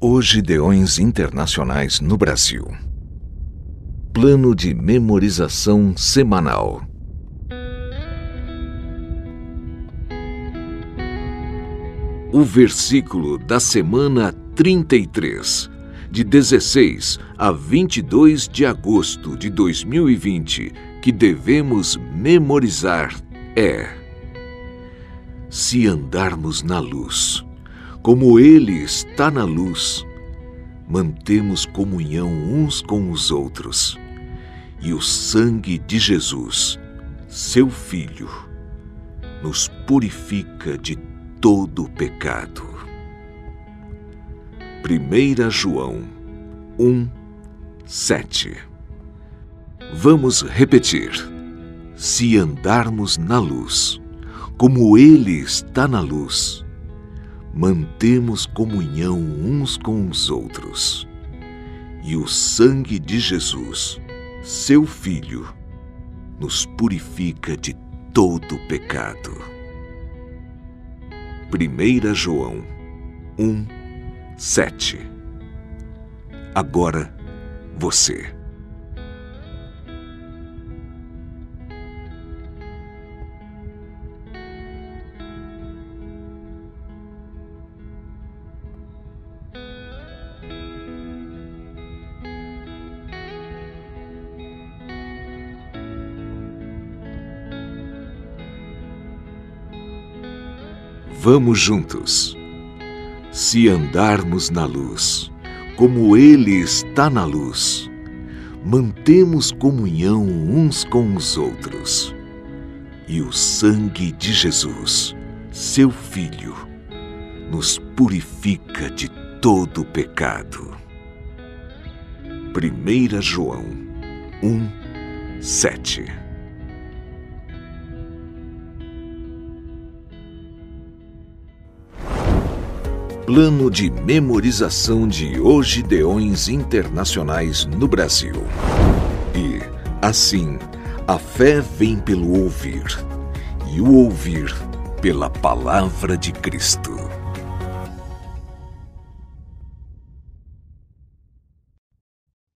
Hoje Deões Internacionais no Brasil. Plano de memorização semanal. O versículo da semana 33, de 16 a 22 de agosto de 2020, que devemos memorizar é: Se andarmos na luz, como Ele está na luz, mantemos comunhão uns com os outros, e o sangue de Jesus, seu Filho, nos purifica de todo pecado. 1 João 1, 7 Vamos repetir. Se andarmos na luz, como Ele está na luz, mantemos comunhão uns com os outros. E o sangue de Jesus, seu Filho, nos purifica de todo pecado. 1 João 1, 7 Agora, você. Vamos juntos. Se andarmos na luz, como Ele está na luz, mantemos comunhão uns com os outros. E o sangue de Jesus, seu Filho, nos purifica de todo pecado. 1 João 1, 7 Plano de memorização de Ogideões Internacionais no Brasil. E, assim, a fé vem pelo ouvir, e o ouvir pela palavra de Cristo.